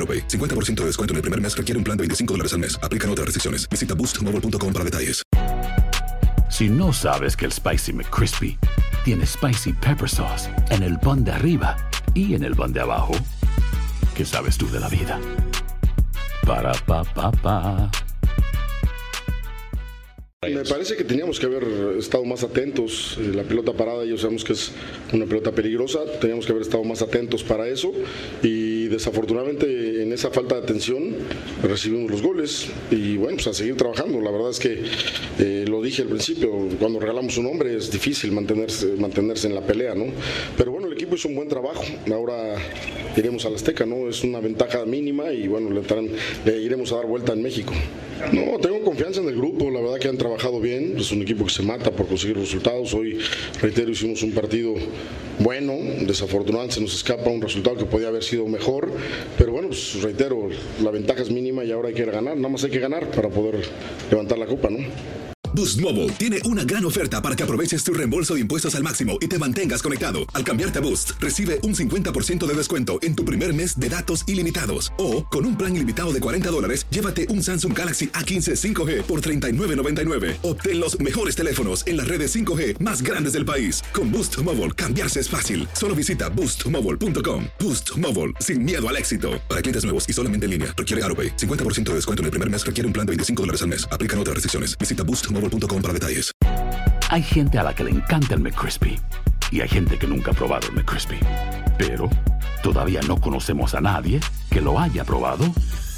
AroPay. 50% de descuento en el primer mes requiere un plan de 25 dólares al mes. Aplican otras restricciones. Visita boostmobile.com para detalles. Si no sabes que el Spicy McCrispy tiene Spicy Pepper Sauce en el pan de arriba y en el pan de abajo, ¿qué sabes tú de la vida? Para, pa, pa, pa. Me parece que teníamos que haber estado más atentos. Eh, La pelota parada, ya sabemos que es una pelota peligrosa. Teníamos que haber estado más atentos para eso. Y desafortunadamente, en esa falta de atención, recibimos los goles. Y bueno, pues a seguir trabajando. La verdad es que eh, lo dije al principio: cuando regalamos un hombre es difícil mantenerse, mantenerse en la pelea, ¿no? Pero bueno, el equipo hizo un buen trabajo. Ahora iremos al Azteca, ¿no? Es una ventaja mínima y bueno, le, le iremos a dar vuelta en México. No, tengo confianza en el grupo, la verdad que han trabajado bien, es un equipo que se mata por conseguir resultados. Hoy, reitero, hicimos un partido bueno, desafortunadamente se nos escapa un resultado que podía haber sido mejor, pero bueno, pues reitero, la ventaja es mínima y ahora hay que ganar, nada más hay que ganar para poder levantar la copa, ¿no? Boost Mobile tiene una gran oferta para que aproveches tu reembolso de impuestos al máximo y te mantengas conectado. Al cambiarte a Boost, recibe un 50% de descuento en tu primer mes de datos ilimitados. O, con un plan ilimitado de 40 dólares, llévate un Samsung Galaxy A15 5G por $39.99. Obtén los mejores teléfonos en las redes 5G más grandes del país. Con Boost Mobile, cambiarse es fácil. Solo visita boostmobile.com. Boost Mobile, sin miedo al éxito. Para clientes nuevos y solamente en línea, requiere AroPay. 50% de descuento en el primer mes requiere un plan de 25 dólares al mes. Aplican otras restricciones. Visita boostmobile.com para detalles. Hay gente a la que le encanta el McCrispy y hay gente que nunca ha probado el McCrispy. Pero todavía no conocemos a nadie que lo haya probado